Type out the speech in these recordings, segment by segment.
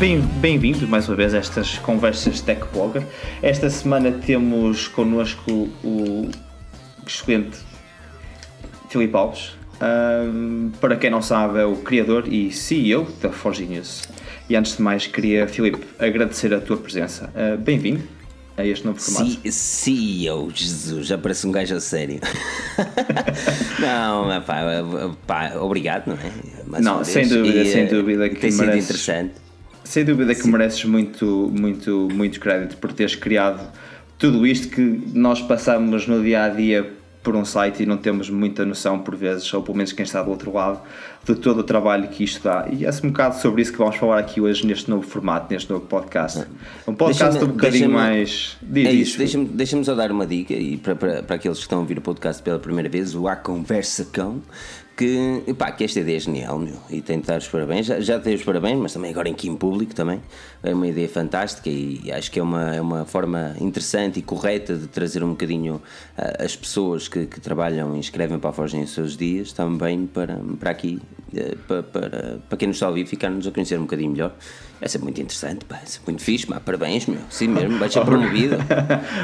Bem-vindo bem mais uma vez a estas conversas Tech Blogger. Esta semana temos connosco o excelente Filipe Alves. Um, para quem não sabe, é o criador e CEO da Forge News. E antes de mais, queria, Filipe, agradecer a tua presença. Uh, Bem-vindo a este novo formato. CEO, Jesus, já parece um gajo a sério. não, pá, pá, obrigado, não é? Mais não, sem dúvida, e, sem dúvida que tem sido interessante. Sem dúvida que Sim. mereces muito, muito, muito crédito por teres criado tudo isto que nós passamos no dia a dia por um site e não temos muita noção, por vezes, ou pelo menos quem está do outro lado, de todo o trabalho que isto dá. E é um bocado sobre isso que vamos falar aqui hoje neste novo formato, neste novo podcast. Um podcast um bocadinho mais. Diz, é isso, deixa-me deixa só dar uma dica e para, para, para aqueles que estão a ouvir o podcast pela primeira vez, o A Conversa Cão que, pá, que esta ideia é genial, meu, e tenho de dar os parabéns. Já, já dei os parabéns, mas também agora em público também. É uma ideia fantástica e acho que é uma, é uma forma interessante e correta de trazer um bocadinho uh, as pessoas que, que, trabalham e escrevem para a Forja em seus dias também para, para aqui, uh, para, para, para quem nos está a ouvir, ficar-nos a conhecer um bocadinho melhor. Vai ser muito interessante, pá, ser muito fixe, mas parabéns, meu. Sim mesmo, vai ser promovido.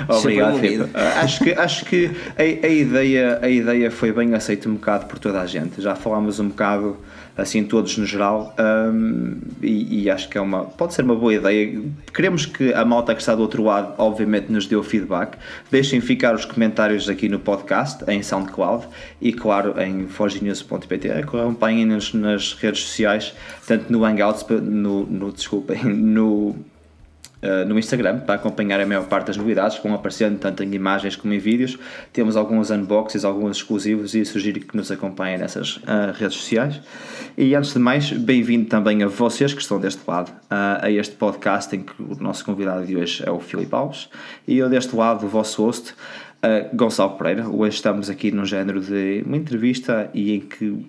Obrigado, ser promovido. acho que, acho que a, a, ideia, a ideia foi bem aceita um bocado por toda a gente. Já falámos um bocado assim todos no geral um, e, e, acho que é uma pode ser uma boa ideia. Queremos que a malta que está do outro lado obviamente nos dê o feedback. Deixem ficar os comentários aqui no podcast em SoundCloud e claro em forginews.pt acompanhem-nos nas redes sociais tanto no Hangouts no, no desculpem no Uh, no Instagram para acompanhar a maior parte das novidades, que vão aparecendo tanto em imagens como em vídeos. Temos alguns unboxings, alguns exclusivos e sugiro que nos acompanhem nessas uh, redes sociais. E antes de mais, bem-vindo também a vocês que estão deste lado uh, a este podcast em que o nosso convidado de hoje é o Filipe Alves e eu deste lado o vosso host. Gonçalo Pereira, hoje estamos aqui num género de uma entrevista e em que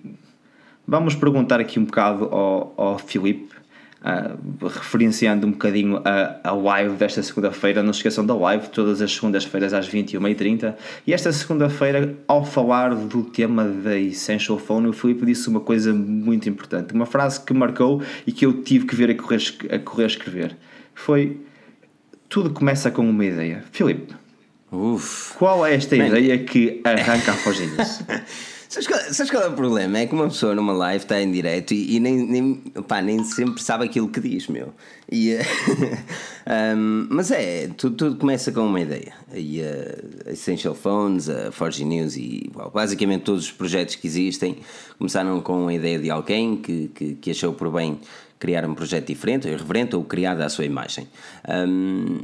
vamos perguntar aqui um bocado ao, ao Filipe Uh, referenciando um bocadinho a, a live desta segunda-feira, não se esqueçam da live, todas as segundas-feiras às 21h30. E esta segunda-feira, ao falar do tema da Essential Phone, o Filipe disse uma coisa muito importante, uma frase que marcou e que eu tive que ver a correr a, correr escrever. Foi: Tudo começa com uma ideia. Filipe, Uf. qual é esta Man. ideia que arranca a Foginhos? Sabes qual, sabes qual é o problema? É que uma pessoa numa live está em direto e, e nem, nem, pá, nem sempre sabe aquilo que diz, meu. E, um, mas é, tudo, tudo, começa com uma ideia. E uh, Essential Phones, a Forge News e basicamente todos os projetos que existem começaram com a ideia de alguém que, que, que achou por bem criar um projeto diferente, ou irreverente, ou criado à sua imagem. Um,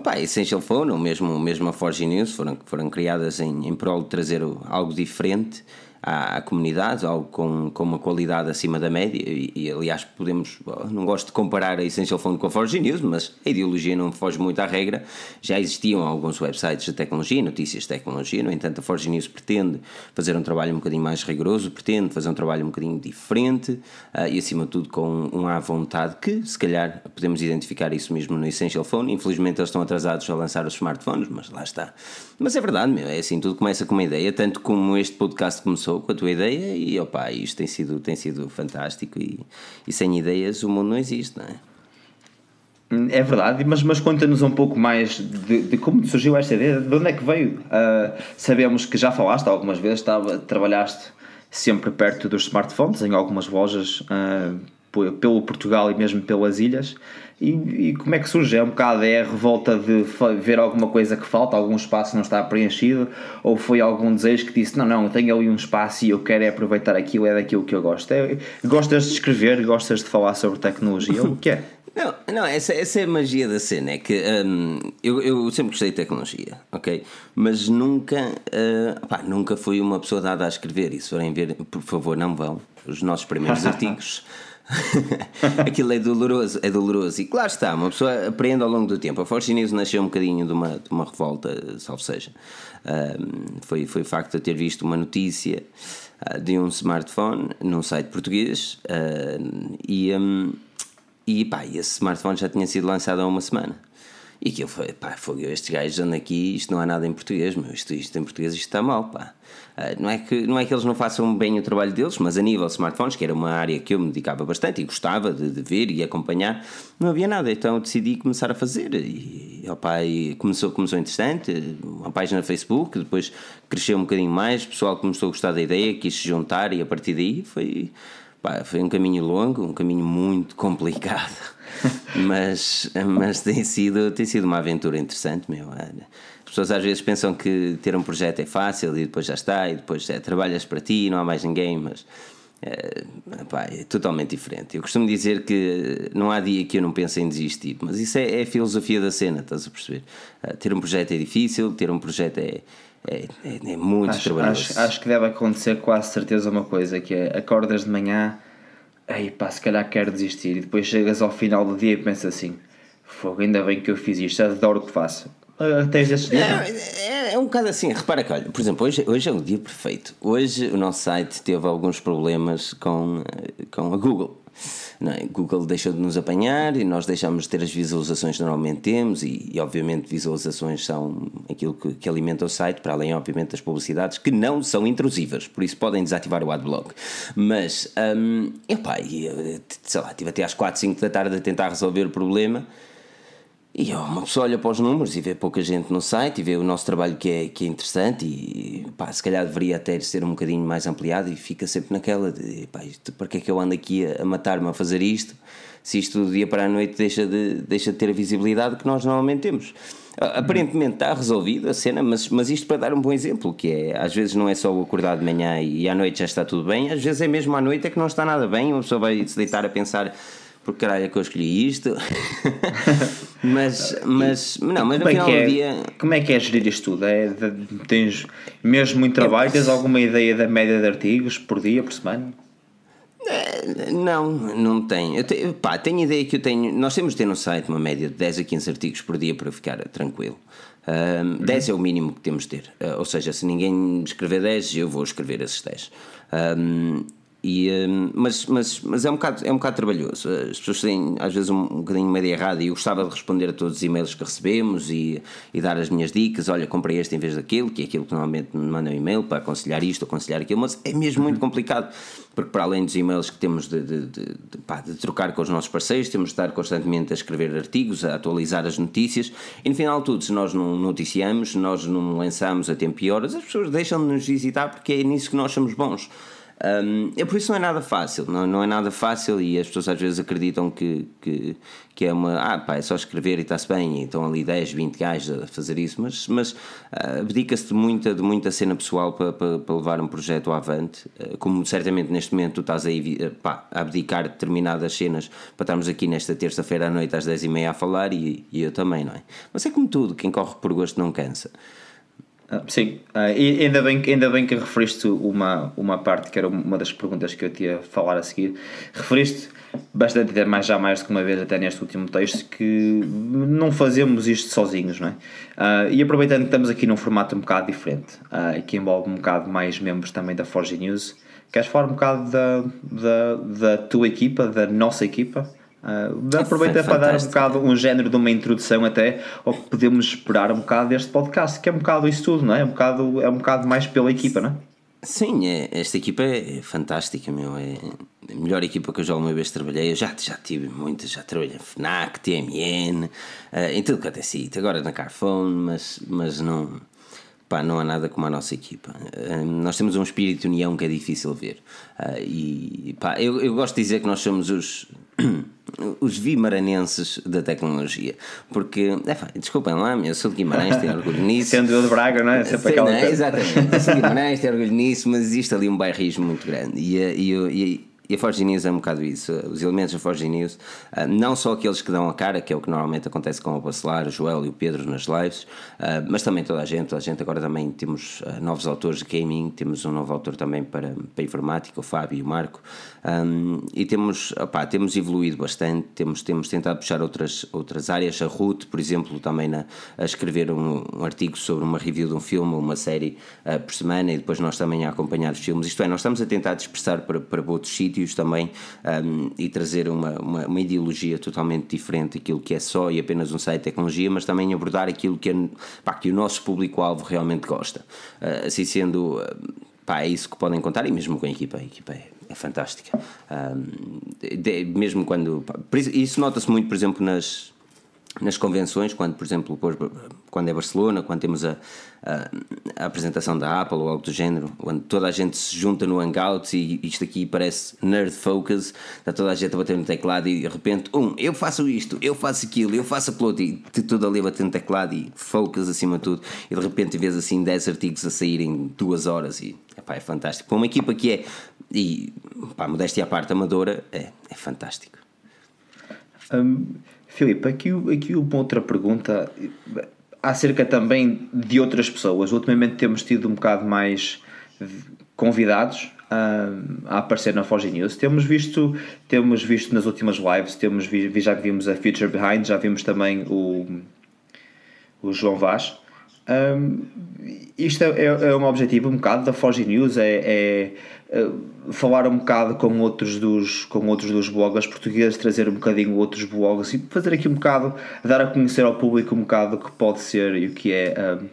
Opa, Essential ou mesmo, mesmo a Forge News, foram, foram criadas em, em prol de trazer algo diferente à, comunidade, algo com, com uma qualidade acima da média. E, e, aliás, podemos, não gosto de comparar a Essential Phone com a Forge News, mas a ideologia não foge muito à regra. Já existiam alguns websites de tecnologia, notícias de tecnologia, no entanto, a Forge News pretende fazer um trabalho um bocadinho mais rigoroso, pretende fazer um trabalho um bocadinho diferente uh, e, acima de tudo, com um à vontade que, se calhar, podemos identificar isso mesmo no Essential Phone. Infelizmente, eles estão atrasados a lançar os smartphones, mas lá está. Mas é verdade, meu, é assim, tudo começa com uma ideia, tanto como este podcast começou começou com a tua ideia e opa, isto tem sido, tem sido fantástico e, e sem ideias o mundo não existe, não é? É verdade, mas, mas conta-nos um pouco mais de, de, como surgiu esta ideia, de onde é que veio. Uh, sabemos que já falaste algumas vezes, estava, trabalhaste sempre perto dos smartphones, em algumas lojas uh, pelo Portugal e mesmo pelas ilhas. E, e, como é que surge? É um bocado é a revolta de ver alguma coisa que falta, algum espaço não está preenchido, ou foi algum desejo que disse: Não, não, eu tenho ali um espaço e eu quero é aproveitar aquilo, é daquilo que eu gosto. É, gostas de escrever, gostas de falar sobre tecnologia, o que é? Não, não essa, essa é a magia da cena. É que um, eu, eu sempre gostei de tecnologia, ok? Mas nunca, uh, pá, nunca fui uma pessoa dada a escrever. E se forem ver, por favor, não vão. Os nossos primeiros artigos Aquilo é doloroso, é doloroso. E claro está, uma pessoa aprende ao longo do tempo. A Force News nasceu um bocadinho de uma, de uma revolta, salvo seja. Foi, foi o facto de ter visto uma notícia uh, de um smartphone num site português e, um, e pá, esse smartphone já tinha sido lançado há uma semana. E aquilo foi, pá, foi estes gajos andam aqui, isto não há nada em português, meu, isto, isto em português isto está mal, pá. Uh, não, é que, não é que eles não façam bem o trabalho deles, mas a nível de smartphones, que era uma área que eu me dedicava bastante e gostava de, de ver e acompanhar, não havia nada, então eu decidi começar a fazer. E, opa, e começou, começou interessante, uma página no Facebook, depois cresceu um bocadinho mais, o pessoal começou a gostar da ideia, quis se juntar e a partir daí foi, pá, foi um caminho longo, um caminho muito complicado mas, mas tem, sido, tem sido uma aventura interessante, meu. As pessoas às vezes pensam que ter um projeto é fácil e depois já está, e depois é, trabalhas para ti, não há mais ninguém, mas é, pá, é totalmente diferente. Eu costumo dizer que não há dia que eu não pense em desistir, mas isso é, é a filosofia da cena, estás a perceber? Uh, ter um projeto é difícil, ter um projeto é, é, é, é muito acho, trabalhoso. Acho, acho que deve acontecer quase certeza uma coisa, que é acordas de manhã aí pá, se calhar quero desistir. E depois chegas ao final do dia e pensas assim: fogo, ainda bem que eu fiz isto, adoro o que faço. Uh, tens esses dias? É, um bocado assim, repara que, olha, por exemplo, hoje, hoje é o dia perfeito. Hoje o nosso site teve alguns problemas com, com a Google. Não é? Google deixou de nos apanhar e nós deixamos de ter as visualizações que normalmente temos, e, e obviamente visualizações são aquilo que, que, alimenta o site, para além, obviamente, das publicidades que não são intrusivas, por isso podem desativar o adblock. Mas, um, epá, sei lá, estive até às 4, 5 da tarde a tentar resolver o problema e uma pessoa olha para os números e vê pouca gente no site e vê o nosso trabalho que é, que é interessante e pá, se calhar deveria até ser um bocadinho mais ampliado e fica sempre naquela de pá, isto, para que é que eu ando aqui a, a matar-me a fazer isto se isto do dia para a noite deixa de, deixa de ter a visibilidade que nós normalmente temos. Aparentemente está resolvido a cena, mas, mas isto para dar um bom exemplo, que é às vezes não é só o acordar de manhã e à noite já está tudo bem, às vezes é mesmo à noite é que não está nada bem, uma pessoa vai se deitar a pensar porque caralho é que eu escolhi isto. mas, mas, não, mas no é final é, do dia. Como é que é gerir isto tudo? É, tens mesmo muito trabalho? Tens alguma ideia da média de artigos por dia, por semana? É, não, não tenho. Eu tenho, pá, tenho ideia que eu tenho. Nós temos de ter no site uma média de 10 a 15 artigos por dia para ficar tranquilo. Um, uhum. 10 é o mínimo que temos de ter. Uh, ou seja, se ninguém escrever 10, eu vou escrever esses 10. Um, e, hum, mas, mas, mas é, um bocado, é um bocado trabalhoso. As pessoas têm às vezes um, um bocadinho uma ideia errada e eu gostava de responder a todos os e-mails que recebemos e, e dar as minhas dicas. Olha, comprei este em vez daquilo, que é aquilo que normalmente me mandam um e-mail para aconselhar isto, aconselhar aquilo, mas é mesmo muito complicado porque, para além dos e-mails que temos de, de, de, de, pá, de trocar com os nossos parceiros, temos de estar constantemente a escrever artigos, a atualizar as notícias e, no final de tudo, se nós não noticiamos, nós não lançamos a tempo e horas, as pessoas deixam de nos visitar porque é nisso que nós somos bons. Um, é por isso não é nada fácil, não, não é nada fácil e as pessoas às vezes acreditam que, que, que é uma. Ah, pá, é só escrever e está-se bem, e estão ali 10, 20 gajos a fazer isso, mas, mas uh, abdica-se de muita, de muita cena pessoal para, para, para levar um projeto avante. Uh, como certamente neste momento tu estás a, uh, pá, a abdicar determinadas cenas para estarmos aqui nesta terça-feira à noite às 10h30 a falar e, e eu também, não é? Mas é como tudo, quem corre por gosto não cansa. Ah, sim, e ainda bem, ainda bem que referiste uma, uma parte que era uma das perguntas que eu tinha a falar a seguir. Referiste bastante, até mais já mais do que uma vez, até neste último texto, que não fazemos isto sozinhos, não é? Uh, e aproveitando que estamos aqui num formato um bocado diferente, uh, que envolve um bocado mais membros também da Forge News, queres falar um bocado da, da, da tua equipa, da nossa equipa? Uh, aproveita para dar um bocado um género de uma introdução até ao que podemos esperar um bocado deste podcast, que é um bocado isso tudo, não é? É um bocado, é um bocado mais pela equipa, não é? Sim, é, esta equipa é fantástica, meu. É a melhor equipa que eu já uma vez trabalhei. Eu já, já tive muitas, já trabalhei na FNAC, TMN, uh, em tudo que até sítio, agora na Carphone, mas, mas não, pá, não há nada como a nossa equipa. Uh, nós temos um espírito de união que é difícil ver. Uh, e pá, eu, eu gosto de dizer que nós somos os os vimaranenses da tecnologia. Porque, é, desculpem lá, eu sou de Guimarães, tenho orgulho nisso. Sendo eu de Braga, não é? Sempre aquela não, exatamente, eu sou de Guimarães, tenho orgulho nisso, mas existe ali um bairrismo muito grande. E, e, e, e a Forge News é um bocado isso. Os elementos da Forge News, ah, não só aqueles que dão a cara, que é o que normalmente acontece com o Bacelar, o Joel e o Pedro nas lives, ah, mas também toda a gente. Toda a gente agora também temos ah, novos autores de gaming, temos um novo autor também para, para informática, o Fábio e o Marco. e temos, opá, temos evoluído bastante, temos, temos tentado puxar outras, outras áreas. A Ruth, por exemplo, também na, a escrever um, um artigo sobre uma review de um filme ou uma série por semana, e depois nós também a acompanhar os filmes. Isto é, nós estamos a tentar dispersar para, para outros sítios sítios também um, e trazer uma, uma, uma, ideologia totalmente diferente daquilo que é só e apenas um site de tecnologia, mas também abordar aquilo que, é, pá, que o nosso público-alvo realmente gosta. Uh, assim sendo, pá, é isso que podem contar e mesmo com a equipa. A equipa é, é fantástica. Um, de, mesmo quando. Pá, isso nota-se muito, por exemplo, nas nas convenções, quando, por exemplo, quando é Barcelona, quando temos a, a, a, apresentação da Apple ou algo do género, quando toda a gente se junta no Hangouts e isto aqui parece nerd focus, está toda a gente a bater no teclado e de repente, um, eu faço isto, eu faço aquilo, eu faço aquilo e tudo ali a bater no teclado e focus acima de tudo, e de repente vês assim 10 artigos a sair em duas horas e epá, é fantástico. Para uma equipa que é, e pá, modéstia à parte, amadora, é, é fantástico. Um Filipe, aqui, aqui uma outra pergunta acerca também de outras pessoas. Ultimamente temos tido um bocado mais convidados a, a aparecer na Forge News. Temos visto, temos visto nas últimas lives, temos vi, já vimos a Future Behind, já vimos também o, o João Vaz. Um, isto é, é, um objetivo um bocado da Forge News, é, é, é, falar um bocado com outros, dos, com outros dos bloggers portugueses, trazer um bocadinho outros blogs e fazer aqui um bocado, dar a conhecer ao público um bocado o que pode ser e o que é um,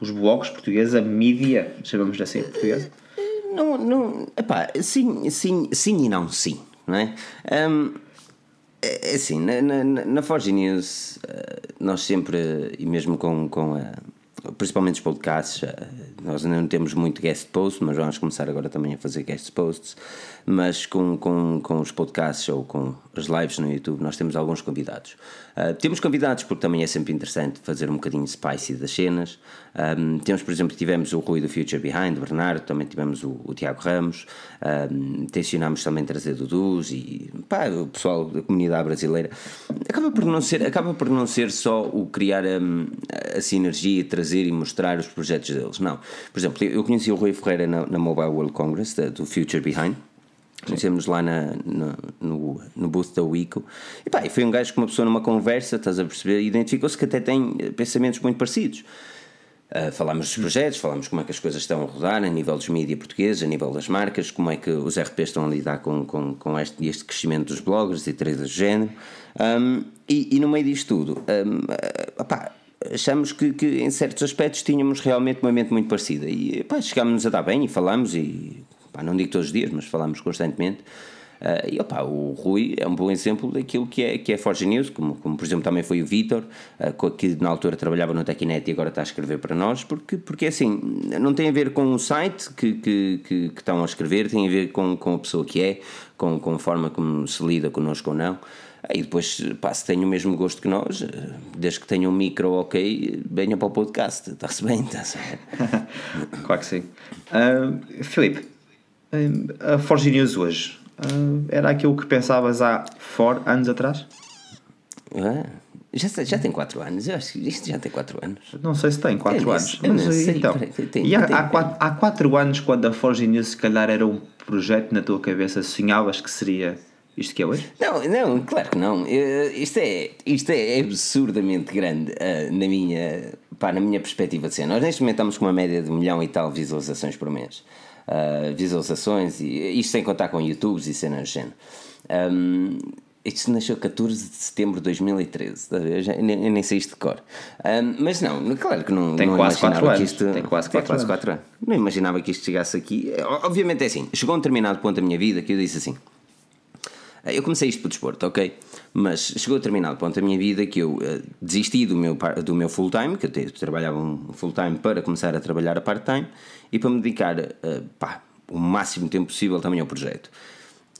os blogs portugueses, a mídia, chamamos assim portuguesa. Não, não, epá, sim, sim, sim e não sim, não é? Um, é, é assim, na, na, na Forge News eh, nós sempre, e mesmo com, com a principalmente os podcasts, nós ainda não temos muito guest posts, mas vamos começar agora também a fazer guest posts. Mas com, com, com os podcasts ou com as lives no YouTube, nós temos alguns convidados. Uh, temos convidados porque também é sempre interessante fazer um bocadinho spicy das cenas. Um, temos, por exemplo, tivemos o Rui do Future Behind, o Bernardo, também tivemos o, o Tiago Ramos, um, tencionámos também trazer Dudus e pá, o pessoal da comunidade brasileira. Acaba por não ser, acaba por não ser só o criar um, a sinergia, trazer e mostrar os projetos deles, não. Por exemplo, eu conheci o Rui Ferreira na, na Mobile World Congress, da, do Future Behind. Conhecemos lá na, na, no, no booth da Wico. E pá, foi um gajo com uma pessoa numa conversa, estás a perceber, identificou-se que até tem pensamentos muito parecidos. Uh, falámos dos projetos, falámos como é que as coisas estão a rodar a nível dos mídias portugueses, a nível das marcas, como é que os RPs estão a lidar com, com, com este, este crescimento dos bloggers e traders de género. Um, e, e, no meio disto tudo, um, uh, opá, achamos que, que, em certos aspectos tínhamos realmente uma mente muito parecida. E pá, chegámos-nos a dar bem e falámos, e pá, não digo todos os dias, mas falámos constantemente. Uh, e opa, o Rui é um bom exemplo daquilo que é, que é Forge News, como, como por exemplo também foi o Vitor, uh, que na altura trabalhava no Tecnet e agora está a escrever para nós, porque, porque assim, não tem a ver com o site que, que, que, que estão a escrever, tem a ver com, com a pessoa que é, com, com a forma como se lida connosco ou não. E depois, pá, se tem o mesmo gosto que nós, desde que tenha um micro ok, venha para o podcast. Está-se bem, está-se bem. claro que sim. Uh, Filipe, a Forge News hoje uh, era aquilo que pensavas há 4 anos atrás? Ah, já, já tem 4 anos, eu acho que isto já tem 4 anos. Não sei se tem 4 anos. Mas, sei, então, tem, e há, tem, há, quatro, há 4 anos, quando a Forge News se calhar era um projeto na tua cabeça, sonhavas que seria isto que é hoje? Não, não, claro que não. Isto é, isto é absurdamente grande uh, na, minha, pá, na minha perspectiva de ser. Nós neste momento estamos com uma média de um milhão e tal visualizações por mês. Uh, visualizações, e isto sem contar com YouTubes e cenas do género. Um, isto nasceu 14 de setembro de 2013, eu, já, eu nem sei isto de cor. Um, mas não, claro que não, tem não quase imaginava 4 que isto. Tem quase 4 tem quase 4 anos. Não imaginava que isto chegasse aqui. Obviamente é assim, chegou a um determinado ponto da minha vida que eu disse assim: eh, eu comecei isto por desporto, ok? Mas chegou a determinado ponto da minha vida que eu uh, desisti do meu, do meu full-time, que eu, te, trabalhava um full-time para começar a trabalhar a part-time e para me dedicar uh, pá, o máximo tempo possível também ao projeto.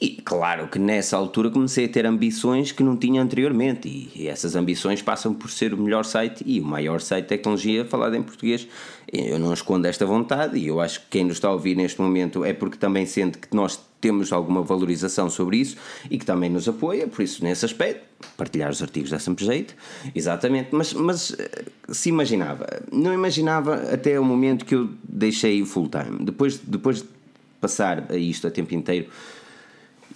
E claro que nessa altura comecei a ter ambições que não tinha anteriormente, e, e essas ambições passam por ser o melhor site e o maior site de tecnologia falado em português. Eu não escondo esta vontade, e eu acho que quem nos está a ouvir neste momento é porque também sente que nós temos alguma valorização sobre isso e que também nos apoia, por isso, nesse aspecto, partilhar os artigos dá sempre jeito, exatamente, mas, mas eh, se imaginava, não imaginava até o momento que eu deixei o full time, depois, depois de passar a isto a tempo inteiro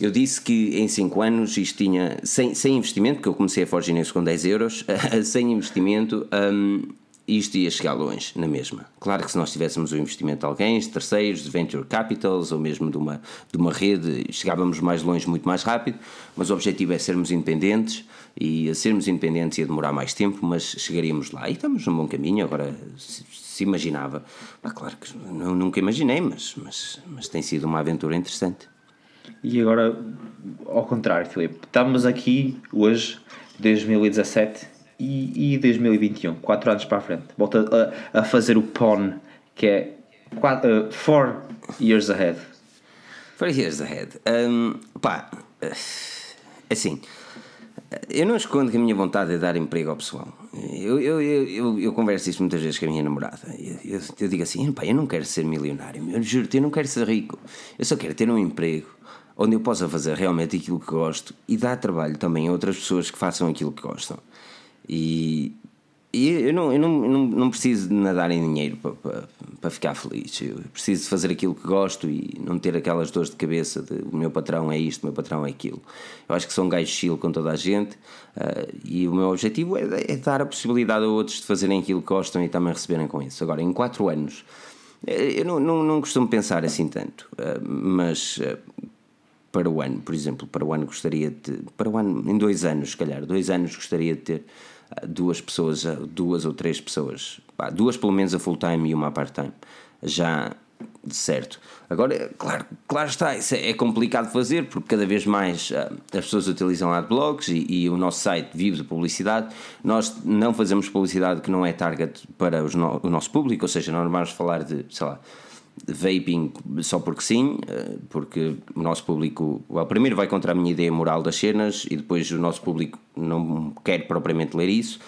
eu disse que em 5 anos isto tinha, sem, sem investimento, porque eu comecei a Forge News com 10 euros, sem investimento, um, isto ia chegar longe, na mesma. Claro que se nós tivéssemos o investimento de alguém, de terceiros, de venture capitals ou mesmo de uma, de uma rede, chegávamos mais longe muito mais rápido, mas o objetivo é sermos independentes e a sermos independentes ia demorar mais tempo, mas chegaríamos lá. E estamos num bom caminho, agora se, se imaginava. Ah, claro que não, nunca imaginei, mas, mas, mas tem sido uma aventura interessante. E agora, ao contrário, Filipe, estamos aqui hoje, 2017 e, e 2021, 4 anos para a frente. Volta a, a fazer o PON, que é 4 uh, four years ahead. Four years ahead. Um, pá, eh, assim, eu não escondo que a minha vontade é dar emprego ao pessoal. Eu, eu, eu, eu, converso isso muitas vezes com a minha namorada. Eu digo assim: pá, eu não quero ser milionário, eu juro-te, eu não quero ser rico. Eu só quero ter um emprego onde eu possa fazer realmente aquilo que gosto e dar trabalho também a outras pessoas que façam aquilo que gostam. E, e eu, não, eu não, não, não preciso de nadar em dinheiro para, para, para ficar feliz. Eu preciso fazer aquilo que gosto e não ter aquelas dores de cabeça de o meu patrão é isto, o meu patrão é aquilo. Eu acho que sou um gajo chill com toda a gente uh, e o meu objetivo é, é, dar a possibilidade a outros de fazerem aquilo que gostam e também receberem com isso. Agora, em 4 anos, eh, eu não, não, não costumo pensar assim tanto, uh, mas. Uh, para o ano, por exemplo, para o ano gostaria de. Para o ano, em dois anos, se calhar, dois anos gostaria de ter duas pessoas, duas ou três pessoas, duas pelo menos a full time e uma a part time, já certo. Agora, claro, claro está, isso é, é complicado de fazer porque cada vez mais uh, as pessoas utilizam adblogs e, e o nosso site vive de publicidade. Nós não fazemos publicidade que não é target para no, o nosso público, ou seja, não vamos falar de, sei lá, vaping só porque sim, uh, porque o nosso público, well, primeiro vai contra a minha ideia moral das cenas e depois o nosso público não quer propriamente ler isso.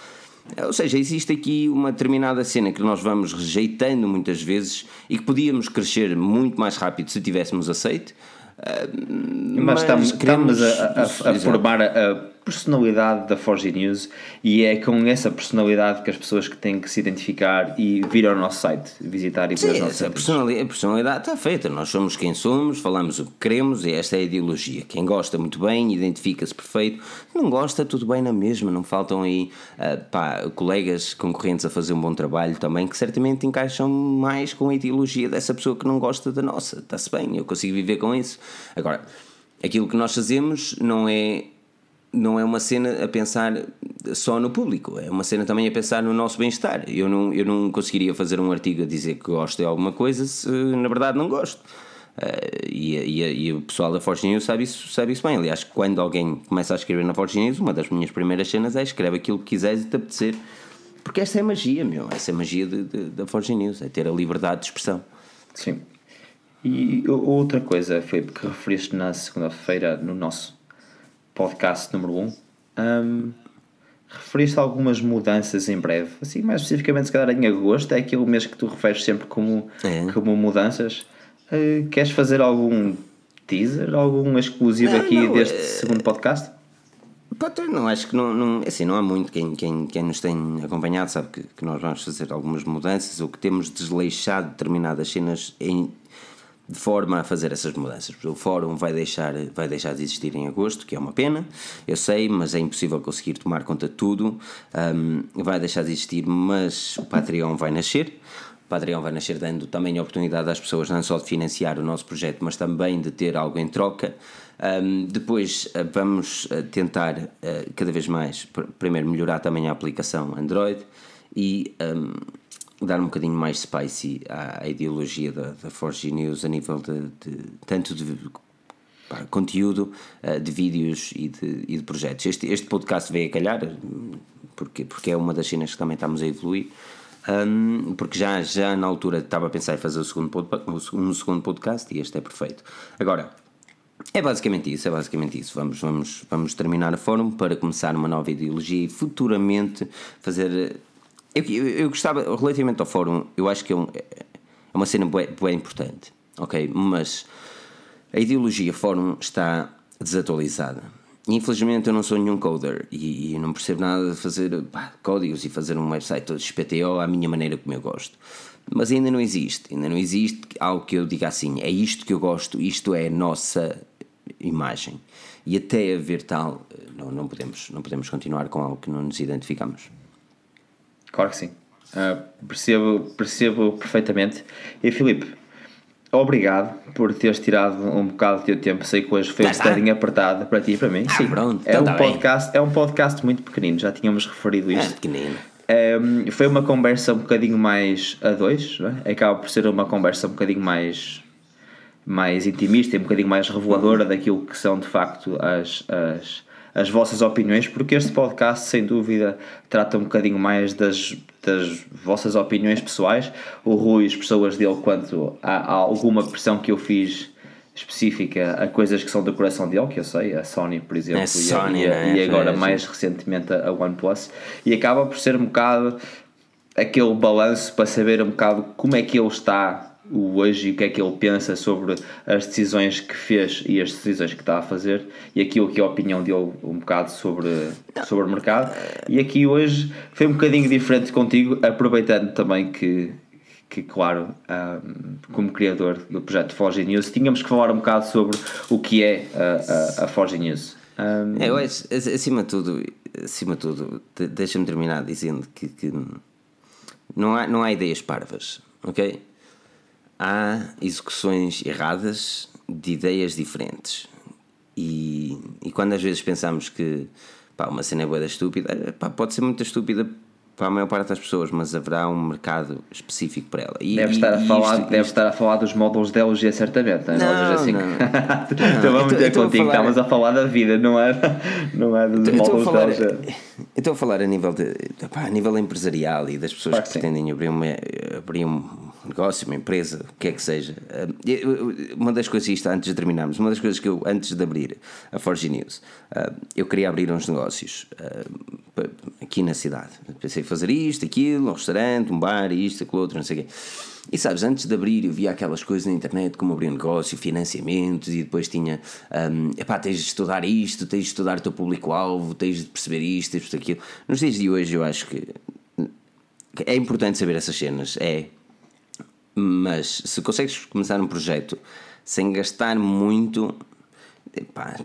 Ou seja, existe aqui uma determinada cena que nós vamos rejeitando muitas vezes e que podíamos crescer muito mais rápido se tivéssemos aceito. Mas, mas estamos, queremos, estamos a, a, a formar a personalidade da Forge News e é com essa personalidade que as pessoas que têm que se identificar e vir ao nosso site, visitar e ver Sim, essa personalidade, a personalidade está feita, nós somos quem somos, falamos o que queremos e esta é a ideologia. Quem gosta muito bem, identifica-se perfeito, não gosta, tudo bem na mesma, não faltam aí uh, pá, colegas concorrentes a fazer um bom trabalho também que certamente encaixam mais com a ideologia dessa pessoa que não gosta da nossa, está-se bem, eu consigo viver com isso. Agora, aquilo que nós fazemos não é não é uma cena a pensar só no público, é uma cena também a pensar no nosso bem-estar. Eu não, eu não conseguiria fazer um artigo a dizer que gosto de alguma coisa se na verdade não gosto. Uh, e, e, e, o pessoal da Forge News sabe isso, sabe isso bem. Aliás, quando alguém começa a escrever na Forge News, uma das minhas primeiras cenas é escreve aquilo que quiseres e te apetecer. Porque essa é magia, meu. Essa é magia de, de, da Forge News, é ter a liberdade de expressão. Sim. E outra coisa, foi que referiste na segunda-feira no nosso podcast número 1. Um, um, referiste a algumas mudanças em breve, assim, mais especificamente, se calhar em agosto, é aquele mês que tu referes sempre como, é. como mudanças. Uh, queres fazer algum teaser, algum exclusivo não, aqui não, deste é... segundo podcast? Não, acho que não, não, assim, não há muito. Quem, quem, quem nos tem acompanhado sabe que, que nós vamos fazer algumas mudanças ou que temos desleixado determinadas cenas em, de forma a fazer essas mudanças. O fórum vai deixar, vai deixar de existir em agosto, que é uma pena, eu sei, mas é impossível conseguir tomar conta de tudo. Um, vai deixar de existir, mas o Patreon vai nascer. O Patreon vai nascer dando também a oportunidade às pessoas não só de financiar o nosso projeto, mas também de ter algo em troca. Um, depois uh, vamos uh, tentar uh, cada vez mais, primeiro, melhorar também a aplicação Android e. Um, dar um bocadinho mais spicy à, à ideologia da, da Forge News a nível de, de tanto de pá, conteúdo, uh, de vídeos e de, e de projetos. Este, este podcast veio a calhar porque, porque é uma das cenas que também estamos a evoluir. Um, porque já, já na altura estava a pensar em fazer o segundo, um segundo podcast e este é perfeito. Agora, é basicamente isso, é basicamente isso. Vamos, vamos, vamos terminar a fórum para começar uma nova ideologia e futuramente fazer eu, eu, eu, gostava, relativamente ao fórum, eu acho que é, um, é uma cena bem, importante, ok? Mas a ideologia fórum está desatualizada. Infelizmente eu não sou nenhum coder e, e não percebo nada de fazer pá, códigos e fazer um website todo XPTO à minha maneira como eu gosto. Mas ainda não existe, ainda não existe algo que eu diga assim, é isto que eu gosto, isto é a nossa imagem. E até haver tal, não, não, podemos, não podemos continuar com algo que não nos identificamos. Claro que sim. Uh, percebo, percebo perfeitamente. E Filipe, obrigado por teres tirado um bocado do teu tempo. Sei que hoje foi um bocadinho apertado para ti e para mim. Ah, Sim, pronto, é, então um tá bem. podcast, é um podcast muito pequenino, já tínhamos referido É isto. pequenino. Um, foi uma conversa um bocadinho mais a dois, é? acaba por ser uma conversa um bocadinho mais, mais intimista e um bocadinho mais reveladora daquilo que são de facto as, as, as vossas opiniões, porque este podcast, sem dúvida, trata um bocadinho mais das, das vossas opiniões pessoais. O Rui as dele quanto a, a alguma pressão que eu fiz específica a coisas que são do coração dele, que eu sei, a Sony, por exemplo, e, a- Sony, e, a- né? e agora Sim. mais recentemente a OnePlus, e acaba por ser um bocado aquele balanço para saber um bocado como é que ele está hoje e o que é que ele pensa sobre as decisões que fez e as decisões que está a fazer e aquilo que a opinião dele um bocado sobre, sobre o mercado e aqui hoje foi um bocadinho diferente contigo aproveitando também que que claro, ahm, como criador do projeto Forge News, tínhamos que falar um bocado sobre o que é a, a, a Forge News. Ahm, É, eu acho, ac- acima de tudo, acima de tudo, de- deixa-me terminar dizendo que, que não, há, não há ideias parvas, ok? Há execuções erradas de ideias diferentes. E, e quando às vezes pensamos que pá, uma cena é boa estúpida, pá, pode ser muito estúpida para a maior parte das pessoas, mas haverá um mercado específico para ela. E, Deve estar, a falar, isto- deve estar a falar dos módulos da LG, certamente. Não, Não, é? assim. não. ter eu tô a contigo, falar- a falar da vida, não é, não é dos Eu estou a módulos falar, da LG. eu estou a falar a nível, de, pá, a nível empresarial e das pessoas Claro que que pretendem abrir, uma, abrir um negócio, uma empresa, o que é que seja. Eu- Uma das coisas, isto antes de terminarmos, uma das coisas que eu, antes de abrir a Forge News, ah, eu queria abrir uns negócios pa- aqui na cidade. Pensei fazer isto, aquilo, um restaurante, um bar, isto, aquilo outro, não sei o quê. E sabes, antes de abrir eu via aquelas coisas na internet como abrir um negócio, financiamentos e depois tinha hum, epá, tens de estudar isto, tens de estudar o teu público-alvo, tens de perceber isto, tens de perceber aquilo. Nos dias de hoje eu acho que é importante saber essas cenas, é. Mas se consegues começar um projeto sem gastar muito,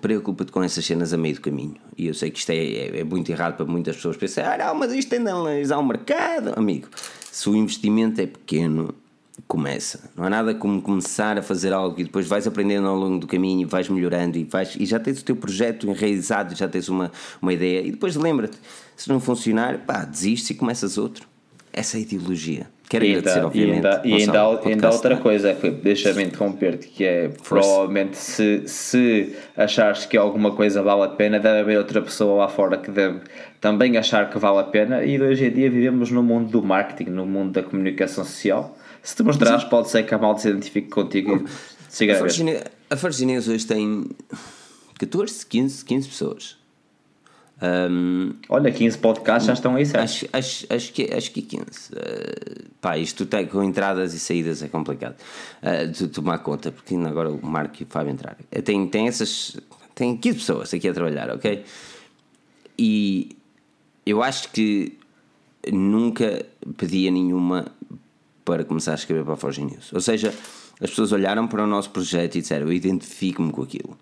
preocupa-te com essas cenas a meio do caminho. E eu sei que isto é, é, é muito errado para muitas pessoas pensarem, ah, não, mas isto tem de analisar o mercado. Amigo, se o investimento é pequeno, começa. Não há nada como começar a fazer algo e depois vais aprendendo ao longo do caminho e vais melhorando e, vais, e já tens o teu projeto enraizado, já tens uma, uma ideia e depois lembra-te, se não funcionar, pá, desistes e começas outro. Essa é ideologia. Quero E agradecer, ainda, e obviamente. ainda, e ainda, podcast, ainda há outra coisa, Filipe, deixa-me interromper-te, que é provavelmente se, se achares que alguma coisa vale a pena, deve haver outra pessoa lá fora que deve também achar que vale a pena. E hoje em dia vivemos no mundo do marketing, no mundo da comunicação social. Se te mostrares, pode ser que a malta se identifique contigo e siga A a. Virginia, a Virginia hoje tem 14, 15, 15 pessoas. Um, Olha, 15 podcasts já estão aí certo. acho, acho, acho, que, acho que 15. Uh, pá, isto tem, com entradas e saídas é complicado uh, de tomar conta, porque ainda agora o Marco e o Fábio entraram. Uh, Tem, tem essas. Tem 15 pessoas aqui a trabalhar, ok? E eu acho que nunca pedia nenhuma para começar a escrever para a Forge News. Ou seja, as pessoas olharam para o nosso projeto e disseram: Eu identifico-me com aquilo.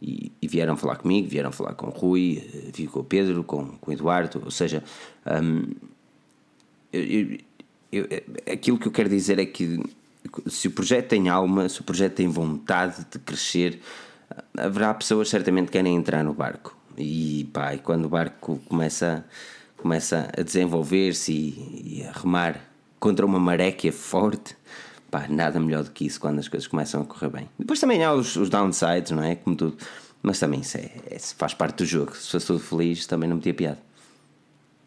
E, e vieram falar comigo, vieram falar com o Rui, eh, vi com o Pedro, com, com o Eduardo. Ou seja, hum, eu- eu- eu- aquilo que eu quero dizer é que se o projeto tem alma, se o projeto tem vontade de crescer, haverá pessoas certamente que querem entrar no barco. E pá, e quando o barco começa, começa a desenvolver-se e, e a remar contra uma maré que é forte, pá, nada melhor do que isso quando as coisas começam a correr bem. Depois também há os, os downsides, não é? Como tudo. Mas também isso é, é- faz parte do jogo. Se fosse tudo feliz, também não me tinha piada.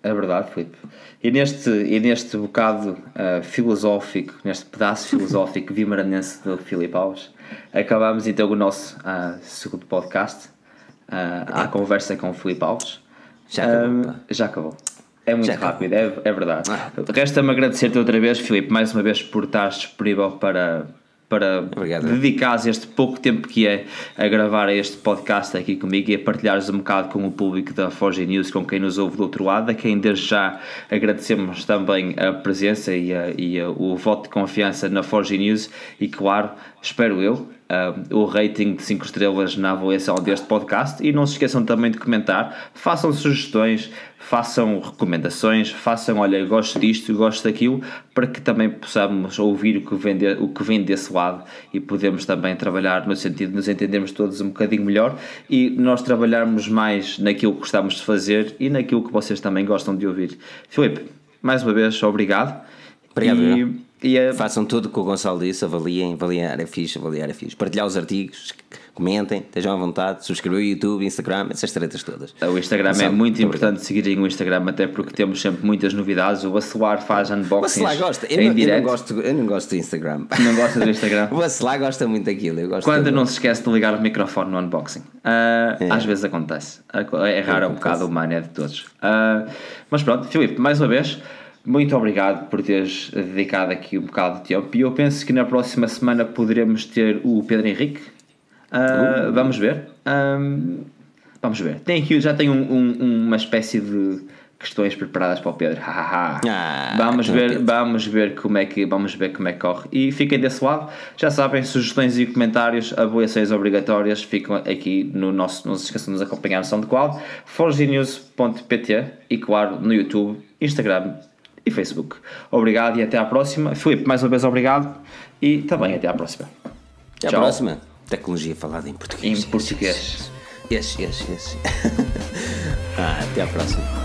É verdade, Filipe. E neste, e neste bocado ah, filosófico, neste pedaço filosófico vimaranense do Filipe Alves, acabamos então o nosso ah, segundo podcast, ah, à conversa com o Filipe Alves. Já acabou, Ah, pá. já acabou. É muito Já rápido, é, é verdade. Ah. Resta-me agradecer-te outra vez, Filipe, mais uma vez por estar disponível para, para dedicares este pouco tempo que é a gravar este podcast aqui comigo e a partilhares um bocado com o público da Forge News, com quem nos ouve do outro lado, a quem desde já agradecemos também a presença e, a- e a- o voto de confiança na Forge News e claro, espero eu, ah, o rating de 5 estrelas na avaliação deste podcast e não se esqueçam também de comentar, façam sugestões, façam recomendações, façam, olha, gosto disto, gosto daquilo, para que também possamos ouvir o que vem, de, o que vem desse lado e podemos também trabalhar no sentido de nos entendermos todos um bocadinho melhor e nós trabalharmos mais naquilo que gostamos de fazer e naquilo que vocês também gostam de ouvir. Filipe, mais uma vez, obrigado. Obrigado. E, a... Façam tudo o que o Gonçalo disse, avaliem, avaliar é fixe, avaliar é fixe. Partilhar os artigos, comentem, estejam à vontade, subscrever o YouTube, Instagram, essas tretas todas. O Instagram é muito importante seguirem o Instagram, até porque temos sempre muitas novidades. O Bacelar faz unboxings. O Bacelar gosta, eu, não, eu, não, gosto, eu não gosto do Instagram. Não gosta do Instagram? o Bacelar gosta muito daquilo. Eu gosto Quando não se esquece de ligar o microfone no unboxing. Uh, é. Às vezes acontece. É raro, é um bocado humano, é de todos. Uh, mas pronto, Filipe, mais uma vez. Muito obrigado por teres dedicado aqui um bocado de tempo e eu penso que na próxima semana poderemos ter o Pedro Henrique. Uh, uh. Vamos ver. Um, vamos ver. Tem aqui, já tenho um, um, uma espécie de questões preparadas para o Pedro. ah, vamos ver, vamos ver como é que vamos ver como é que corre. E fiquem desse lado. Já sabem, sugestões e comentários, avaliações obrigatórias ficam aqui no nosso. Não se esqueçam de nos acompanhar no SoundCloud, forgenews.pt e claro no YouTube, Instagram e Facebook. Obrigado e até à próxima. Filipe, mais uma vez obrigado e também até à próxima. Até à próxima. Tecnologia falada em português. Em português. Yes, yes, yes. yes. ah, até à próxima.